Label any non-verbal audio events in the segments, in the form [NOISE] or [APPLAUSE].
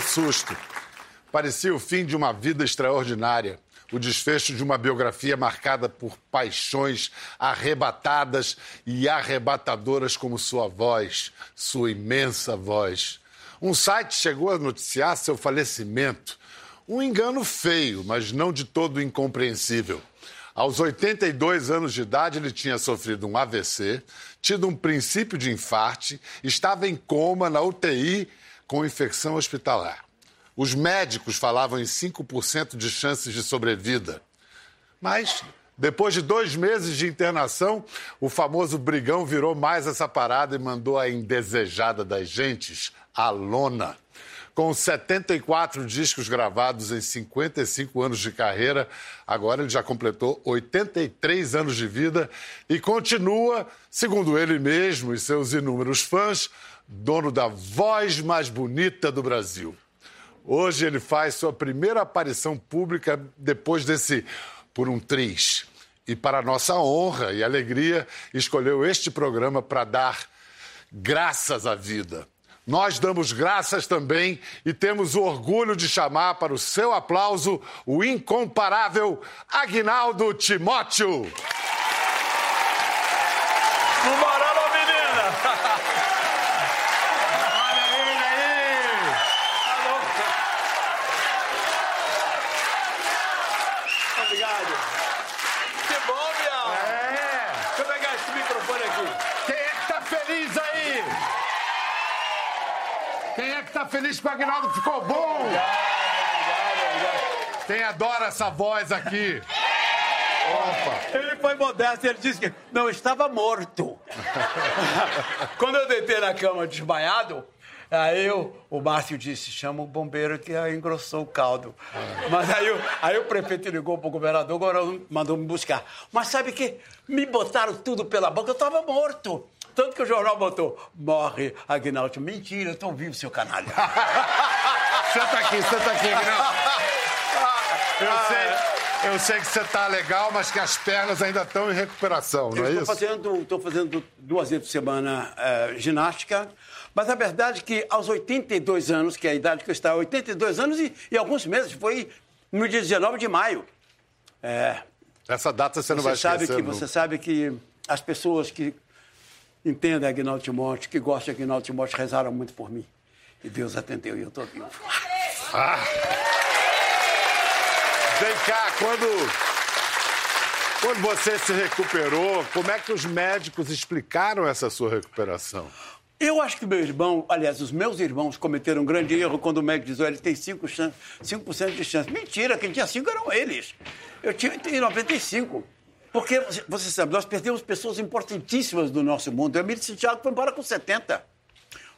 susto. Parecia o fim de uma vida extraordinária. O desfecho de uma biografia marcada por paixões arrebatadas e arrebatadoras como sua voz, sua imensa voz. Um site chegou a noticiar seu falecimento. Um engano feio, mas não de todo incompreensível. Aos 82 anos de idade, ele tinha sofrido um AVC, tido um princípio de infarte, estava em coma na UTI com infecção hospitalar. Os médicos falavam em 5% de chances de sobrevida. Mas, depois de dois meses de internação, o famoso brigão virou mais essa parada e mandou a indesejada das gentes, a lona. Com 74 discos gravados em 55 anos de carreira, agora ele já completou 83 anos de vida e continua, segundo ele mesmo e seus inúmeros fãs, dono da voz mais bonita do Brasil. Hoje ele faz sua primeira aparição pública depois desse por um triz. E para nossa honra e alegria, escolheu este programa para dar graças à vida. Nós damos graças também e temos o orgulho de chamar para o seu aplauso o incomparável Agnaldo Timóteo. Vambora, feliz que o Agnaldo ficou bom? Quem adora essa voz aqui? Opa! Ele foi modesto, ele disse que não estava morto. [LAUGHS] Quando eu deitei na cama desmaiado, aí eu, o Márcio disse: chama o bombeiro que engrossou o caldo. Mas aí, o- aí o prefeito ligou pro governador, governador mandou me buscar. Mas sabe que me botaram tudo pela boca, eu estava morto. Tanto que o jornal botou: morre Agnaldo. Mentira, eu tô vivo, seu canalha. [LAUGHS] Senta aqui, senta aqui, Agnaldo. [LAUGHS] Eu sei, eu sei que você tá legal, mas que as pernas ainda estão em recuperação, não Eu é estou isso? fazendo, estou fazendo duas vezes por semana eh, ginástica, mas a verdade é que aos 82 anos, que é a idade que eu estava, 82 anos e, e alguns meses, foi no dia 19 de maio. É, Essa data você não você, vai sabe esquecer. que, você sabe que as pessoas que entendem Agnaldo Timóteo, que gostam de Agnaldo Timóteo, rezaram muito por mim. E Deus atendeu e eu estou vivo. Vem cá, quando, quando você se recuperou, como é que os médicos explicaram essa sua recuperação? Eu acho que meu irmão, aliás, os meus irmãos cometeram um grande erro quando o médico diz, "Olha, ele tem 5%, chan- 5 de chance. Mentira, quem tinha 5 eram eles. Eu tinha tenho 95. Porque, você- sabe, nós perdemos pessoas importantíssimas do nosso mundo. O Emílio Santiago foi embora com 70.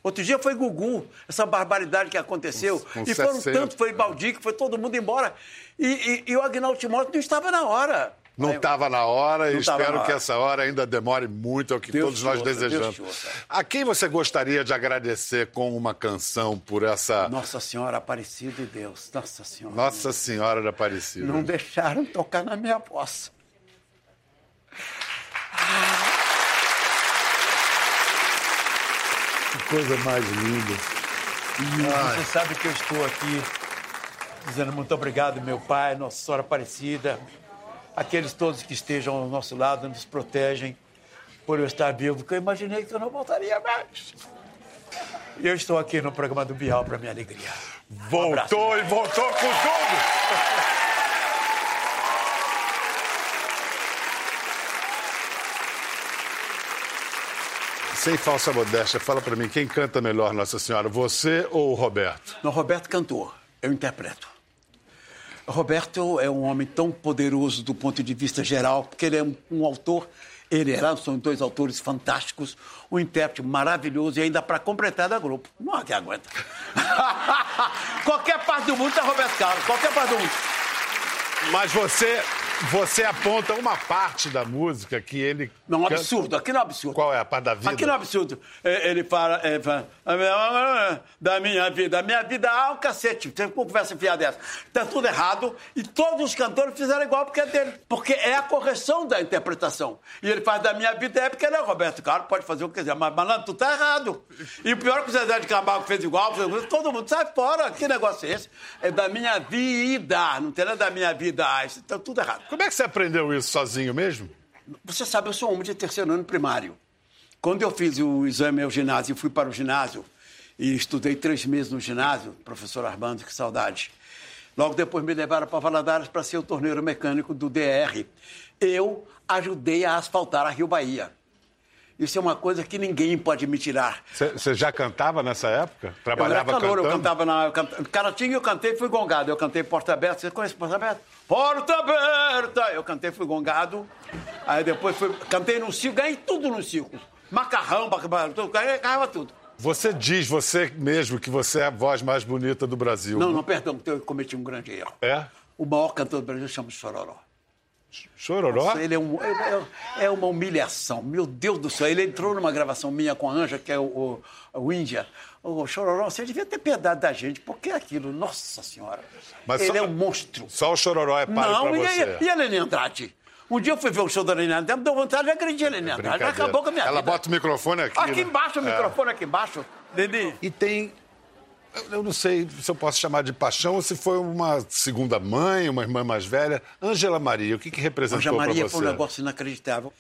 Outro dia foi Gugu, essa barbaridade que aconteceu. Com- com e foram 60. tantos, foi Baldi, que foi todo mundo embora. E, e- e o Agnaldo Timóteo não estava na hora. Não estava na hora e espero na que hora. essa hora ainda demore muito, é o que Deus todos nós ouça, desejamos. A quem você gostaria de agradecer com uma canção por essa Nossa Senhora Aparecida e Deus. Nossa Senhora. Nossa Senhora da Aparecida? Não deixaram tocar na minha voz. Que coisa mais linda. E você sabe que eu estou aqui dizendo muito obrigado, meu pai, Nossa Senhora Aparecida, aqueles todos que estejam ao nosso lado, nos protegem por eu estar vivo, porque eu imaginei que eu não voltaria mais. E eu estou aqui no programa do Bial para minha alegria. Um. Voltou e voltou com tudo! Sem falsa modéstia, fala pra mim, quem canta melhor Nossa Senhora, você ou o Roberto? Não, Roberto cantor, eu interpreto. Roberto é um homem tão poderoso do ponto de vista geral, porque ele é um, um autor, ele era, são dois autores fantásticos, um intérprete maravilhoso e ainda para completar da grupo. Não há quem aguenta. [LAUGHS] qualquer parte do mundo tá Roberto Carlos, qualquer parte do mundo. Mas você, Você aponta uma parte da música que ele. Não, um absurdo. Aqui não é absurdo. Qual é a parte da vida? Aqui não é absurdo. É, Ele fala, é, fala, da minha vida. A minha vida ah, um cacete. Você com conversa fiada dessa. Tá tudo errado. E todos os cantores fizeram igual porque é dele. Porque é a correção da interpretação. E ele faz da minha vida é porque ele é Roberto Carlos, pode fazer o que quiser. Mas, malandro, tu tá errado. E o pior é que o Zezé de Camargo fez igual, fez igual, todo mundo sai fora. Que negócio é esse? É da minha vida. Não tem nada da minha vida. Ah, isso tá tudo errado. Como é que você aprendeu isso sozinho mesmo? Você sabe, eu sou homem de terceiro ano primário. Quando eu fiz o exame ao ginásio fui para o ginásio, e estudei três meses no ginásio, professor Armando, que saudade. Logo depois me levaram para Valadares para ser o torneiro mecânico do DR. Eu ajudei a asfaltar a Rio Bahia. Isso é uma coisa que ninguém pode me tirar. Você já cantava nessa época? Eu era Trabalhava calor, eu cantando? cantava na. Eu canta, Caratinga eu cantei e fui gongado. Eu cantei Porta Aberta. Você conhece Porta Aberta? Porta Aberta! Eu cantei fui gongado. Aí depois fui, cantei no circo, ganhei tudo no circo. Macarrão, macarrão, tudo, ganhava tudo. Você diz, você mesmo, que você é a voz mais bonita do Brasil. Não, não, perdão, eu cometi um grande erro. É? O maior cantor do Brasil chama Chororó. Chororó? Nossa, ele é, um- é- é- é uma humilhação. Meu Deus do céu. Ele entrou numa gravação minha com a Anja, que é o, o, o Índia. O Chororó, você devia ter piedade da gente. Porque é aquilo, nossa senhora. Mas ele só- é um monstro. Só o Chororó é páreo Não, pra e, você. a- e a Lene Andrade? Um dia eu fui ver o show da Lene Andrade, deu vontade de agredir a Lene Andrade. Acabou com a minha Ela vida. bota o microfone aqui. Aqui né? embaixo, o É. microfone aqui embaixo. Lene, E tem. Eu- não sei se eu posso chamar de paixão ou se foi uma segunda mãe, uma irmã mais velha. Ângela Maria, o que, que representou para Maria você? foi um negócio inacreditável.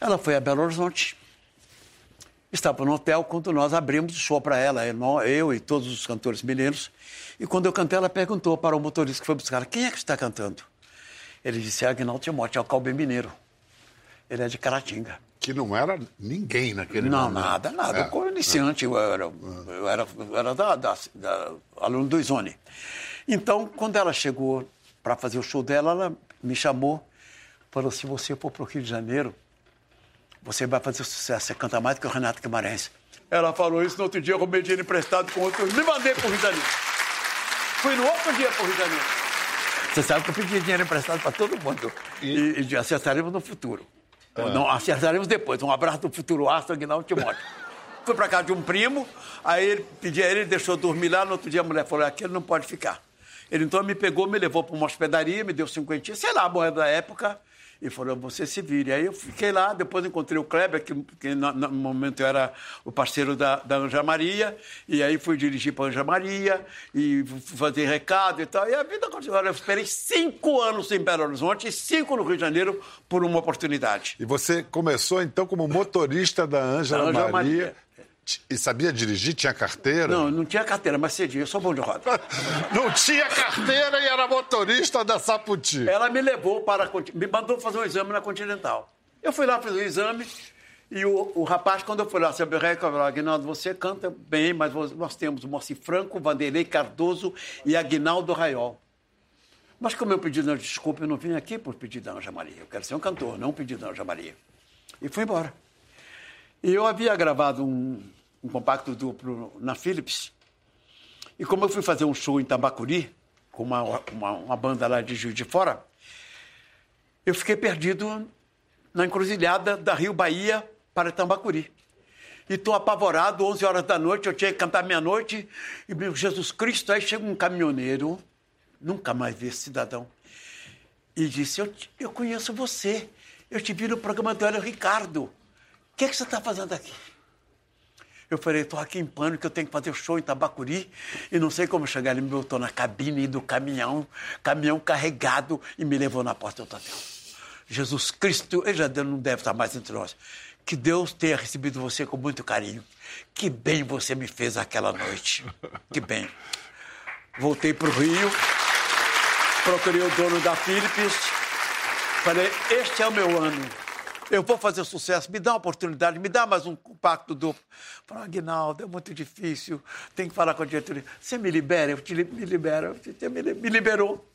Ela foi a Belo Horizonte. Estava no hotel quando nós abrimos o show para ela, eu, e todos os cantores mineiros. E quando eu cantei, ela perguntou para o motorista que foi buscar: quem é que está cantando? Ele disse: é Agnaldo Timóteo, é o Calbem Mineiro. Ele é de Caratinga. Que não era ninguém naquele Não, momento. nada, nada. É. Eu era iniciante, eu era, eu era, eu era da, da- da- aluno do Izone. Então, quando ela chegou para fazer o show dela, ela me chamou, falou: se você for para o Rio de Janeiro, você vai fazer sucesso, você canta mais do que o Renato Guimarães. Ela falou isso no outro dia, eu roubei dinheiro emprestado com outro, me mandei para o Rio de Janeiro. Fui no outro dia para o Rio de Janeiro. Você sabe que eu pedi dinheiro emprestado para todo mundo. E, e acertaremos no futuro. Não, acertaremos depois. Um abraço do futuro astro, Aguinaldo Timóteo. Fui para casa de um primo, aí ele pedi a ele, ele deixou dormir lá. No outro dia a mulher falou: aqui ele não pode ficar. Ele então me pegou, me levou para uma hospedaria, me deu cinquentinha, sei lá, a moeda da época, e falou: você se vire. Aí eu fiquei lá, depois encontrei o Kleber, que, que no, no momento era o parceiro da, da Anja Maria, e aí fui dirigir para Anja Maria, e fui fazer recado e tal. E a vida continuou. Eu esperei cinco anos em Belo Horizonte e cinco no Rio de Janeiro por uma oportunidade. E você começou então como motorista da Ângela Maria. Maria. E sabia dirigir? Tinha carteira? Não, não tinha carteira, mas cedia, eu sou bom de roda. [LAUGHS] Não tinha carteira e era motorista da Saputi. Ela me levou para. me mandou fazer um exame na Continental. Eu fui lá, fiz o exame, e o, o rapaz, quando eu fui lá, seu Berreca, falou: Aguinaldo, você canta bem, mas nós temos Moacir Franco, Vanderlei Cardoso e Aguinaldo Raiol. Mas como eu pedi não, desculpa, eu não vim aqui por pedido da Anja Maria. Eu quero ser um cantor, não pedir da Anja Maria. E fui embora. E eu havia gravado um, um compacto duplo na Philips. E como eu fui fazer um show em Tambacuri, com uma, uma, uma banda lá de Juiz de Fora, eu fiquei perdido na encruzilhada da Rio Bahia para Tambacuri. E estou apavorado, 11 horas da noite, eu tinha que cantar meia-noite, e meu Jesus Cristo, aí chega um caminhoneiro, nunca mais vi esse cidadão, e disse, eu, eu conheço você, eu te vi no programa do Hélio Ricardo, o que, é que você está fazendo aqui? Eu falei, estou aqui em pânico, eu tenho que fazer o show em Tabacuri e não sei como chegar. Ele me botou na cabine do caminhão, caminhão carregado e me levou na porta do hotel. Jesus Cristo, ele já não deve estar mais entre nós. Que Deus tenha recebido você com muito carinho. Que bem você me fez aquela noite. Que bem. Voltei para o Rio, procurei o dono da Philips, falei, este é o meu ano. Eu vou fazer sucesso, me dá uma oportunidade, me dá mais um compacto duplo. Falei, Aguinaldo, é muito difícil, tem que falar com a diretoria. Você me libera? Eu te me libero. Você me, me liberou.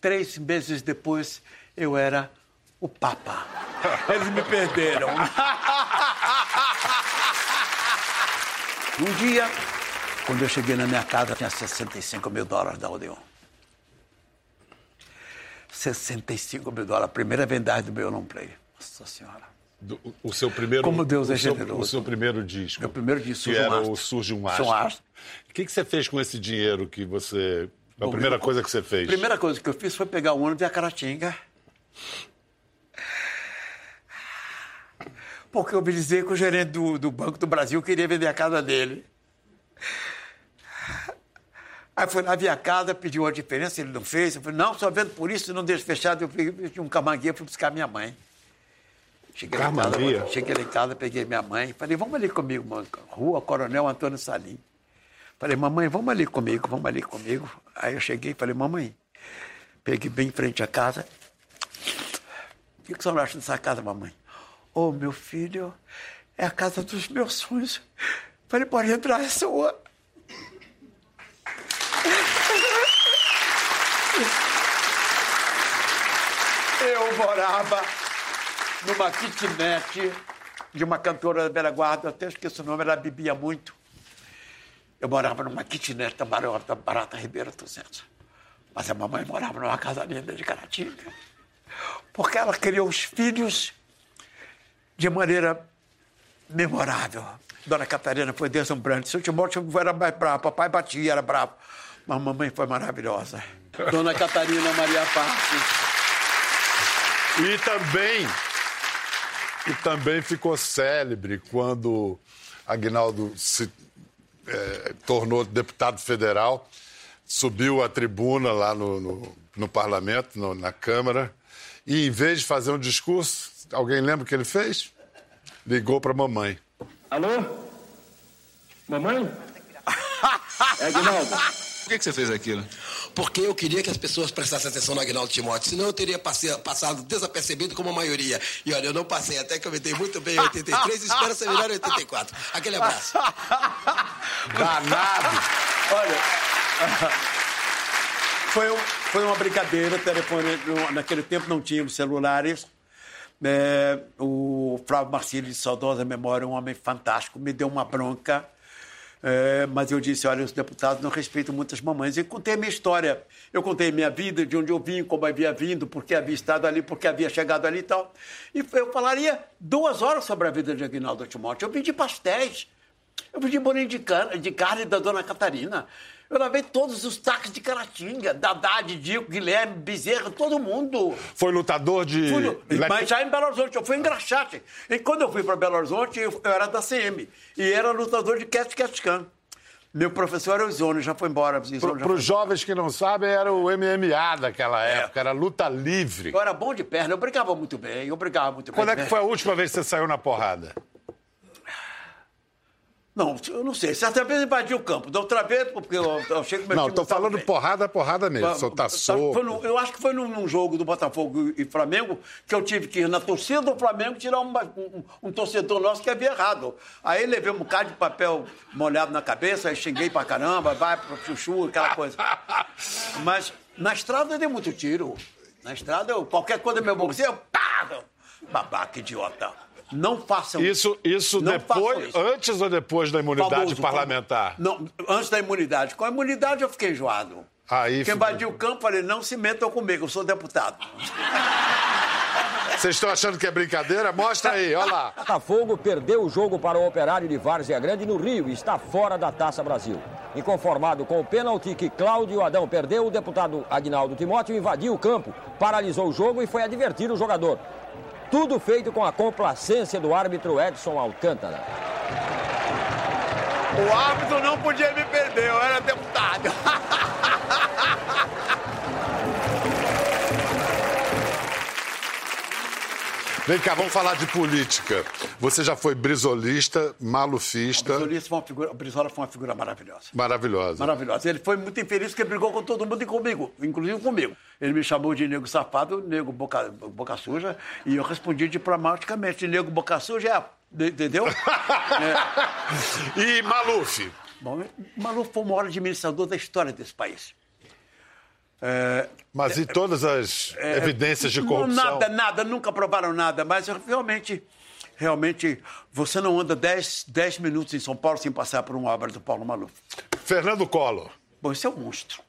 Três meses depois, eu era o Papa. [LAUGHS] Eles me perderam. [LAUGHS] Um dia, quando eu cheguei na minha casa, tinha 65 mil dólares da Odeon. 65 mil dólares, a primeira vendagem do meu long play. Nossa Senhora. Do, o seu primeiro. Como Deus o é seu, generoso. O seu primeiro disco. Meu primeiro disco, que Surge um era Astro. o Surge um Surge um Astro. Astro. O que, que você fez com esse dinheiro que você. A Bom, primeira coisa que você fez? Primeira coisa que eu fiz foi pegar o ônibus de Acaratinga. Porque eu me dizer que o gerente do, do Banco do Brasil queria vender a casa dele. Aí fui lá, vi a casa, pedi uma diferença, ele não fez. Eu falei, não, só vendo por isso, não deixo fechado. Eu peguei um camangueia, fui buscar minha mãe. Cheguei lá, em casa, Camangueia? cheguei lá em casa, peguei minha mãe. Falei, vamos ali comigo, mãe. Rua Coronel Antônio Salim. Falei, mamãe, vamos ali comigo, vamos ali comigo. Aí eu cheguei e falei, mamãe, peguei bem em frente à casa. O que, que senhora acha dessa casa, mamãe? Ô, meu filho, é a casa dos meus sonhos. Falei, pode entrar, é sua. [LAUGHS] Eu morava numa kitnet de uma cantora da Bela Guarda, eu até esqueci o nome, ela bebia muito. Eu morava numa kitnet da Barata, Barata Ribeiro 200. Mas a mamãe morava numa casa linda de Caratinga. Porque ela criou os filhos de maneira memorável. Dona Catarina foi deslumbrante. Seu Timóteo era mais bravo, papai batia, era bravo. Mas a mamãe foi maravilhosa. Dona Catarina Maria Passos. E também, e também ficou célebre quando Agnaldo se eh, tornou deputado federal, subiu à tribuna lá no, no, no parlamento, no- na Câmara, e em vez de fazer um discurso, alguém lembra o que ele fez? Ligou para a mamãe. Alô? Mamãe? [LAUGHS] É Aguinaldo. Por que, que você fez aquilo? Porque eu queria que as pessoas prestassem atenção no Agnaldo Timóteo, senão eu teria passado desapercebido como a maioria. E olha, eu não passei, até que eu me dei muito bem em 83 e espero ser melhor em 84. Aquele abraço. [LAUGHS] Danado! Olha, [LAUGHS] foi, um- foi uma brincadeira, telefone, naquele tempo não tínhamos celulares. É, o Flávio Marcílio, de saudosa memória, um homem fantástico, me deu uma bronca. É, mas eu disse, olha, os deputados não respeitam muitas mamães. E contei a minha história. Eu contei a minha vida, de onde eu vim, como havia vindo, porque havia estado ali, porque havia chegado ali e tal. E eu falaria duas horas sobre a vida de Aguinaldo Timóteo. Eu pedi pastéis. Eu pedi bolinho de de carne da dona Catarina. Eu lavei todos os taques de Caratinga, Dadá, Didico, Guilherme, Bezerra, todo mundo. Foi lutador de. Fui mas já em Belo Horizonte, eu fui em Graxate. E quando eu fui para Belo Horizonte, eu, eu era da CM. E era lutador de Cat Cat Can. Meu professor era o Isônio, já foi embora. Para os jovens que não sabem, era o MMA daquela época, era luta livre. Eu era bom de perna, eu brigava muito bem, eu brigava muito Quando bem. é que foi a última vez que você saiu na porrada? Não, eu não sei. Certa vez invadi o campo, da outra vez, porque eu, eu achei que meu Não, estava falando bem. porrada, porrada mesmo. Soltar Foi soco. no- eu acho que foi num, num jogo do Botafogo e Flamengo que eu tive que ir na torcida do Flamengo tirar uma- um, um torcedor nosso que havia errado. Aí levei um bocado de papel molhado na cabeça, aí xinguei pra caramba, vai pro chuchu, aquela coisa. Mas na estrada eu dei muito tiro. Na estrada, eu, qualquer coisa meu bolsinho, eu pá! Babaca, idiota. Não façam Isso, isso Não façam depois, isso. antes ou depois da imunidade famoso, parlamentar? Não, antes da imunidade. Com a imunidade eu fiquei enjoado. Aí Quem invadiu o campo, falei, não se metam comigo, eu sou deputado. Vocês estão achando que é brincadeira? Mostra aí, olha lá. Botafogo perdeu o jogo para o Operário de Várzea Grande no Rio e está fora da Taça Brasil. Inconformado com o pênalti que Cláudio Adão perdeu, o deputado Agnaldo Timóteo invadiu o campo, paralisou o jogo e foi advertir o jogador. Tudo feito com a complacência do árbitro Edson Alcântara. O árbitro não podia me perder, Vem cá, vamos falar de política. Você já foi brisolista, malufista, O Brizola foi uma figura, o Brizola foi uma figura maravilhosa. maravilhosa. Maravilhosa. Ele foi muito infeliz porque brigou com todo mundo e comigo, inclusive comigo. Ele me chamou de nego safado, nego boca, boca suja, e eu respondi diplomaticamente, nego boca suja é... Entendeu? [LAUGHS] É. E Maluf? Bom, Maluf foi o maior administrador da história desse país. Mas e todas as evidências de corrupção? Nada, nada, nunca provaram nada, mas realmente, realmente, você não anda 10, 10 minutos em São Paulo sem passar por uma obra do Paulo Maluf. Fernando Collor. Bom, esse é um monstro.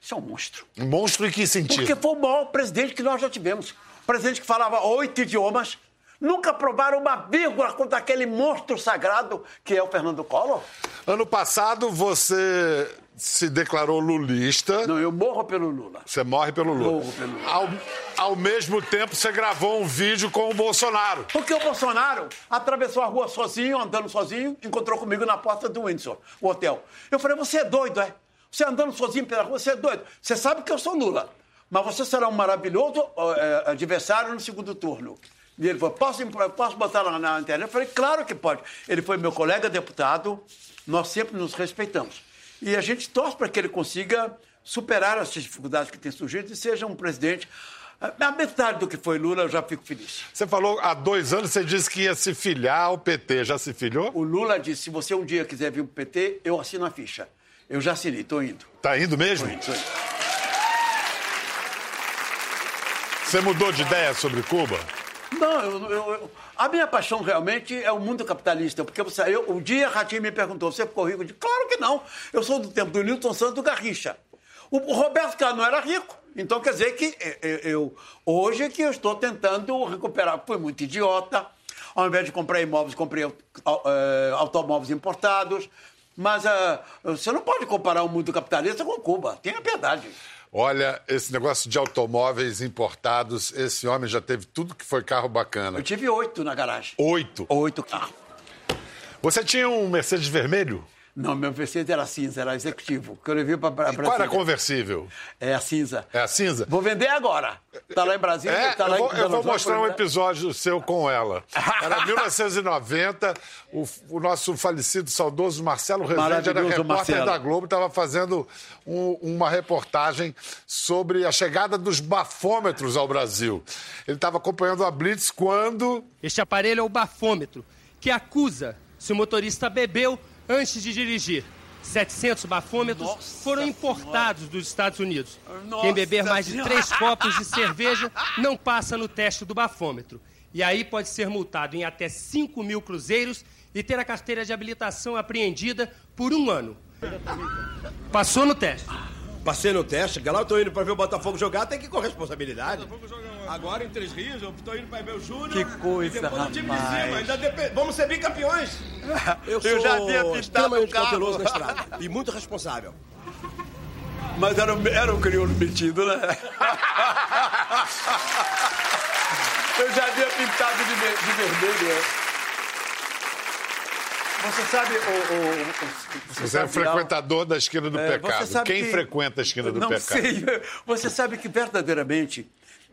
Isso é um monstro. Um monstro em que sentido? Porque foi o maior presidente que nós já tivemos. Presidente que falava oito idiomas, nunca provaram uma vírgula contra aquele monstro sagrado que é o Fernando Collor. Ano passado você se declarou lulista. Não, eu morro pelo Lula. Você morre pelo Lula. Morro pelo Lula. Ao, ao mesmo tempo, você gravou um vídeo com o Bolsonaro. Porque o Bolsonaro atravessou a rua sozinho, andando sozinho, encontrou comigo na porta do Windsor, o hotel. Eu falei, você é doido, é? Você andando sozinho pela rua, você é doido. Você sabe que eu sou Lula, mas você será um maravilhoso é, adversário no segundo turno. E ele falou, posso, posso botar lá na internet? Eu falei, claro que pode. Ele foi meu colega deputado, nós sempre nos respeitamos. E a gente torce para que ele consiga superar essas dificuldades que tem surgido e seja um presidente. A metade do que foi Lula, eu já fico feliz. Você falou há dois anos, você disse que ia se filiar ao PT. Já se filiou? O Lula disse: se você um dia quiser vir para o PT, eu assino a ficha. Eu já assinei, estou indo. Tá indo mesmo? Tô indo, tô indo. Você mudou de ideia sobre Cuba? Não, eu, eu- eu- a minha paixão realmente é o mundo capitalista. Porque você, eu, o dia Ratinho me perguntou: você ficou rico? Eu disse, claro que não. Eu sou do tempo do Newton Santos do Garrincha. O, o Roberto Carlos não era rico. Então quer dizer que eh, eh, eu, hoje é que eu estou tentando recuperar. Fui muito idiota. Ao invés de comprar imóveis, comprei eh, automóveis importados. Mas ah, você não pode comparar o mundo capitalista com Cuba. Tenha piedade. Olha, esse negócio de automóveis importados, esse homem já teve tudo que foi carro bacana. Eu tive oito na garagem. Oito. Oito carros. Você tinha um Mercedes vermelho? Não, meu Mercedes era cinza, era executivo. Que eu levei para Brasília. Qual era conversível? É a cinza. É a cinza? Vou vender agora. Tá lá em Brasília, É, tá eu lá vou, em eu vou mostrar um vender. episódio seu com ela. Era 1990, o, o nosso falecido, saudoso Marcelo Rezende era repórter Marcelo. da Globo, estava fazendo um- uma reportagem sobre a chegada dos bafômetros ao Brasil. Ele estava acompanhando a Blitz quando... Este aparelho é o bafômetro, que acusa se o motorista bebeu antes de dirigir. 700 bafômetros Nossa foram importados dos Estados Unidos. Nossa Quem beber mais de Senhora. três copos de [LAUGHS] cerveja não passa no teste do bafômetro. E aí pode ser multado em até 5 mil cruzeiros e ter a carteira de habilitação apreendida por um ano. Passou no teste. Passei no teste, que lá eu tô indo pra ver o Botafogo jogar, tem que ir com responsabilidade. Agora em Três Rios, eu tô indo pra ver o Júnior. Que coisa, time de rapaz. cima. Ainda depe- Vamos ser bicampeões. [LAUGHS] Eu, Eu já sou havia pintado extremamente o carro. cauteloso na estrada. [LAUGHS] E muito responsável. Mas era, um- era um crioulo metido, né? [LAUGHS] Eu já havia pintado de, de vermelho. é. Você sabe, o, o- o- Você é sabe, frequentador da esquina do É, pecado. você Quem que- frequenta a esquina do não pecado? sei. [LAUGHS] Você sabe que verdadeiramente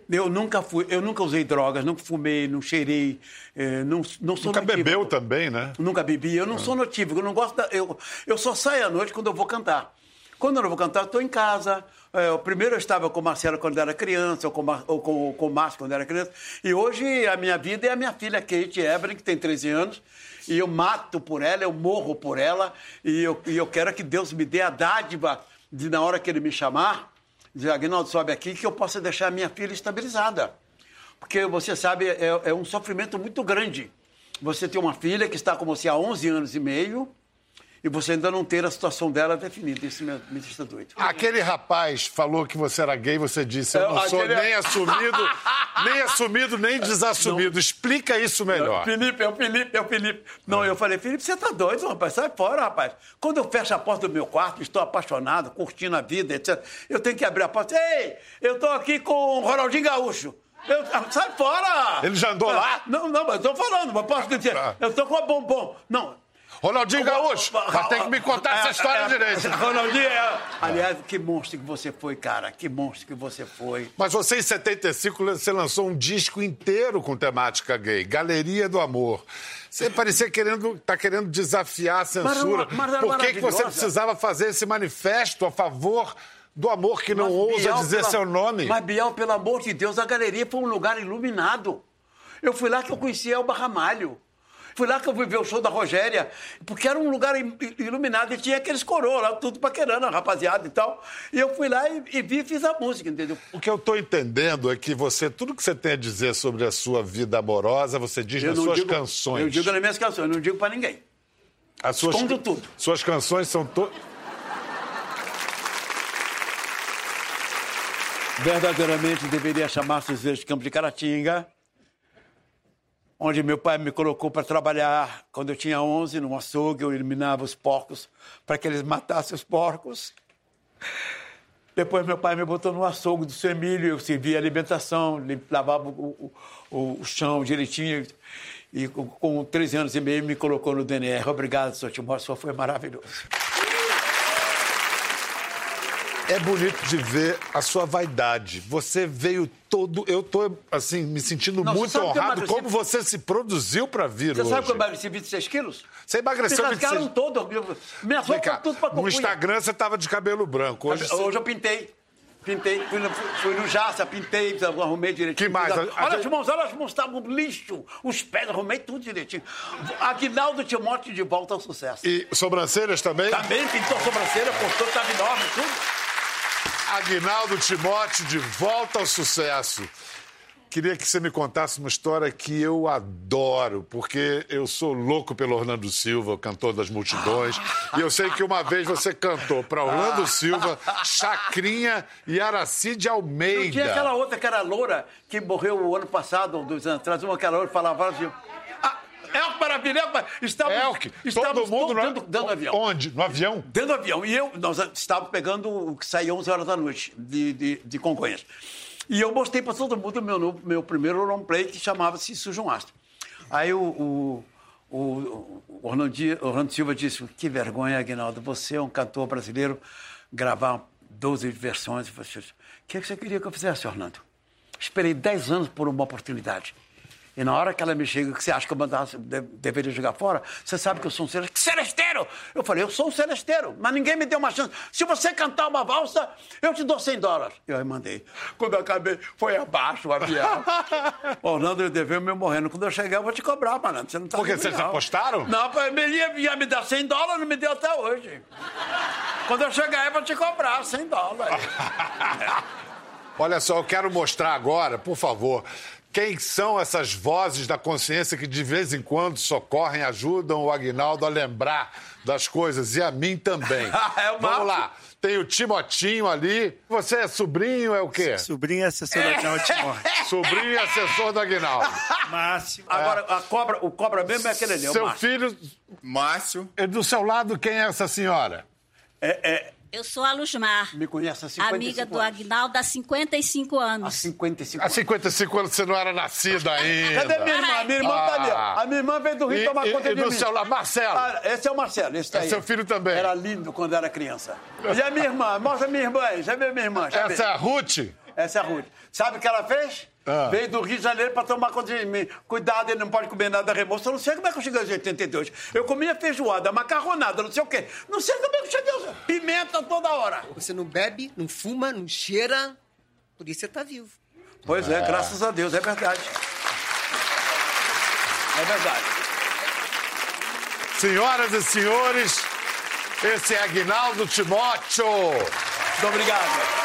eu nunca fui, eu nunca usei drogas, nunca fumei, não cheirei, eh, não, não sou Nunca notívago. bebeu também, né? Nunca bebi. Eu não sou notívago, eu não gosto da, eu, eu só saio à noite quando eu vou cantar. Quando eu não vou cantar, eu estou em casa. É, o primeiro eu estava com o Marcelo quando era criança, ou com, ou com, com o Márcio quando era criança. E hoje a minha vida é a minha filha Kate Evelyn, que tem 13 anos. E eu mato por ela, eu morro por ela. E eu, e eu quero que Deus me dê a dádiva de, na hora que ele me chamar, dizer, Aguinaldo, sobe aqui, que eu possa deixar a minha filha estabilizada. Porque você sabe, é, é um sofrimento muito grande. Você tem uma filha que está com você há 11 anos e meio e você ainda não ter a situação dela definida. Isso me, me deixa doido. Aquele rapaz falou que você era gay, você disse, eu não sou aquele- nem assumido, nem assumido, nem desassumido. Explica isso melhor. Felipe, é o Felipe, é o Felipe. Não, eu falei, Felipe, você tá doido, rapaz, sai fora, rapaz. Quando eu fecho a porta do meu quarto, estou apaixonado, curtindo a vida, etc. Eu tenho que abrir a porta. Ei, eu tô aqui com o Ronaldinho Gaúcho. Eu, sai fora! Ele já andou lá? Não, não, mas eu tô falando, mas posso dizer. Ah. Eu tô com a bombom. Não, Ronaldinho Gaúcho, mas tem que me contar essa história É, é, direito. Ronaldinho, é... aliás, que monstro que você foi, cara. Que monstro que você foi. Mas você, em 75, você lançou um disco inteiro com temática gay, Galeria do Amor. Você parecia querendo, tá querendo desafiar a censura. Mas era Por que, que você precisava fazer esse manifesto a favor do amor que não Mas, ousa Biel, dizer pela- seu nome? Mas, Biel, pelo amor de Deus, a galeria foi um lugar iluminado. Eu fui lá que eu conheci Elba Ramalho. Fui lá que eu fui ver o show da Rogéria, porque era um lugar iluminado e tinha aqueles coroas lá, tudo paquerando, rapaziada e tal. E eu fui lá e, e vi e fiz a música, entendeu? O que eu estou entendendo é que você, tudo que você tem a dizer sobre a sua vida amorosa, você diz Eu nas suas digo- canções. Eu digo nas minhas canções, não digo pra ninguém. As suas, escondo tudo. Suas canções são todas. verdadeiramente deveria chamar-se de Campo de Caratinga, onde meu pai me colocou para trabalhar quando eu tinha 11, num açougue, eu eliminava os porcos para que eles matassem os porcos. Depois meu pai me botou no açougue do seu Emílio, eu servia alimentação, lavava o, o, o chão direitinho. E com, com 13 anos e meio me colocou no DNR. Obrigado, senhor Timóteo, só foi maravilhoso. É bonito de ver a sua vaidade. Você veio todo. Eu tô, assim, me sentindo Não, muito honrado como você se produziu para vir Você hoje. sabe que eu emagreci 26 quilos? Você emagreceu Me 26 rasgaram todo. Minha roupa cá, tudo pra no. Instagram você tava de cabelo branco. Hoje, Hoje, você- eu pintei. Pintei, fui no, fui no Jaça, pintei, arrumei direitinho. Que mais? Olha gente- as mãos, olha as mãos, estavam lixo. Os pés, arrumei tudo direitinho. Aguinaldo Timóteo de volta ao sucesso. E sobrancelhas também? Também pintou sobrancelha, postou, estava enorme, tudo. Aguinaldo Timóteo de volta ao sucesso. Queria que você me contasse uma história que eu adoro, porque eu sou louco pelo Orlando Silva, o cantor das multidões. E eu sei que uma vez você cantou para Orlando Silva, Chacrinha e Aracide Não Almeida. tinha aquela outra que era loura, que morreu o ano passado, ou dois anos atrás, uma que era loura, falava assim... Ah, Elke Maravilha, Elke Maravilha. Estávamos, Elke, estávamos todo mundo no- dentro, dentro do avião. Onde? No avião? Dentro do avião. E eu, nós estávamos pegando o que saía 11 horas da noite de, de, de Congonhas. E eu mostrei para todo mundo o meu, meu primeiro long play, que chamava-se Sujo um Astro. Aí o, o, o, Orlando, Silva disse, que vergonha, Aguinaldo, você é um cantor brasileiro, gravar 12 versões. O que, é que você queria que eu fizesse, Orlando? Esperei 10 anos por uma oportunidade. E na hora que ela me chega, que você acha que eu mandasse, de- deveria jogar fora, você sabe que eu sou um celesteiro. Celesteiro! Eu falei, eu sou um celesteiro, mas ninguém me deu uma chance. Se você cantar uma valsa, eu te dou 100 dólares. Eu aí mandei. Quando eu acabei, foi abaixo o avião. [LAUGHS] Orlando, eu deveu me morrendo. Quando eu chegar, eu vou te cobrar, malandro. Você não tá Por quê? comigo, Vocês não. apostaram? Não, ele ia, ia me dar 100 dólares, não me deu até hoje. Quando eu chegar, eu vou te cobrar 100 dólares. [LAUGHS] Olha só, eu quero mostrar agora, por favor, quem são essas vozes da consciência que de vez em quando socorrem, ajudam o Aguinaldo a lembrar das coisas e a mim também. [LAUGHS] É o Vamos lá. Tem o Timotinho ali. Você é sobrinho, é o quê? Sobrinho assessor da Aguinaldo [LAUGHS] Timóteo. Sobrinho e assessor do Aguinaldo. [LAUGHS] Márcio. Agora, a cobra, o cobra mesmo é aquele ali, é o Seu Márcio. filho, Márcio. e do seu lado, quem é essa senhora? Eu sou a Luzmar, Me conhece há 55 amiga do anos. Aguinaldo há 55 Há anos. 55 Há anos. 55 anos você não era nascida ainda. Cadê minha irmã? Minha irmã tá ali, ó. Ah. A minha irmã veio do Rio E, tomar e- conta e de do mim. seu Marcelo. Ah, esse é o Marcelo, esse daí. É seu filho também. Era lindo quando era criança. E a minha irmã? Mostra a minha irmã aí. Já vê minha irmã? Já Essa vê. é a Ruth? Essa é a Ruth. Sabe o que ela fez? Ah. Veio do Rio de Janeiro para tomar conta de mim. Cuidado, ele não pode comer nada remoço. Eu não sei como é que eu cheguei aos 82. Eu comia feijoada, macarronada, não sei o quê. Não sei como é que eu cheguei aos... Pimenta toda hora. Você não bebe, não fuma, não cheira, por isso você tá vivo. Pois é, graças a Deus, é verdade. É verdade. Senhoras e senhores, esse é Aguinaldo Timóteo. Muito obrigado.